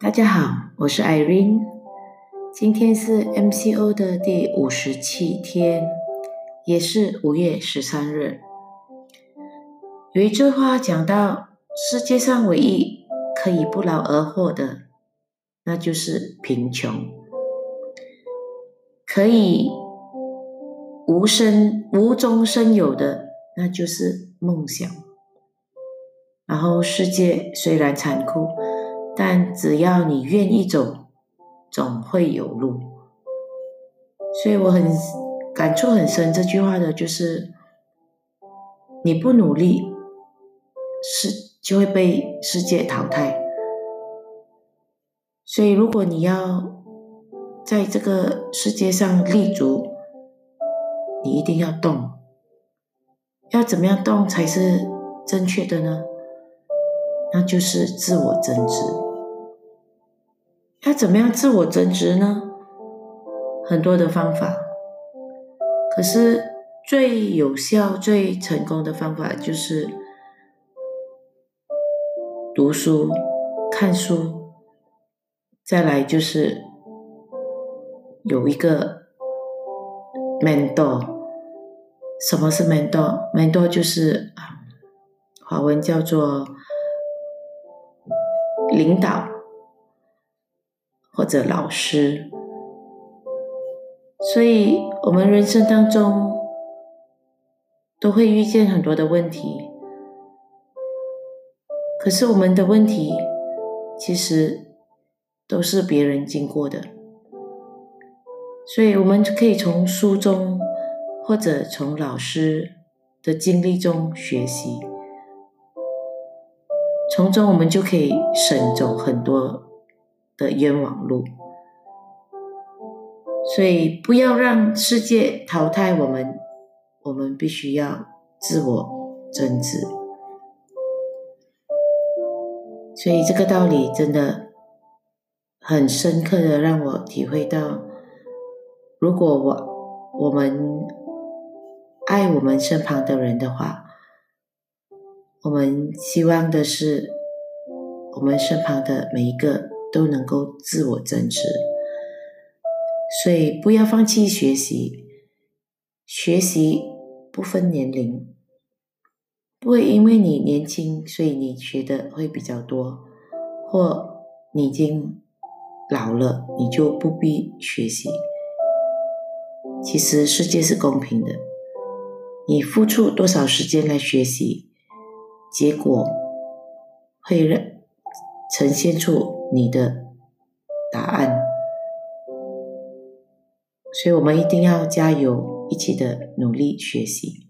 大家好，我是 Irene，今天是 MCO 的第五十七天，也是五月十三日。有一句话讲到，世界上唯一可以不劳而获的，那就是贫穷；可以无生无中生有的，那就是梦想。然后，世界虽然残酷。但只要你愿意走，总会有路。所以我很感触很深这句话的，就是你不努力，世就会被世界淘汰。所以如果你要在这个世界上立足，你一定要动。要怎么样动才是正确的呢？那就是自我增值。要怎么样自我增值呢？很多的方法，可是最有效、最成功的方法就是读书、看书，再来就是有一个 mentor。什么是 mentor？mentor 就是啊华文叫做领导。或者老师，所以我们人生当中都会遇见很多的问题，可是我们的问题其实都是别人经过的，所以我们可以从书中或者从老师的经历中学习，从中我们就可以省走很多。的冤枉路，所以不要让世界淘汰我们，我们必须要自我增值。所以这个道理真的很深刻的让我体会到，如果我我们爱我们身旁的人的话，我们希望的是我们身旁的每一个。都能够自我增值，所以不要放弃学习。学习不分年龄，不会因为你年轻，所以你学的会比较多，或你已经老了，你就不必学习。其实世界是公平的，你付出多少时间来学习，结果会让呈现出。你的答案，所以我们一定要加油，一起的努力学习。